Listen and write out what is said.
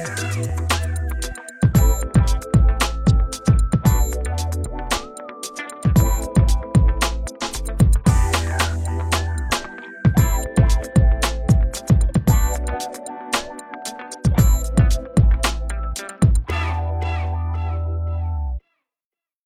yeah.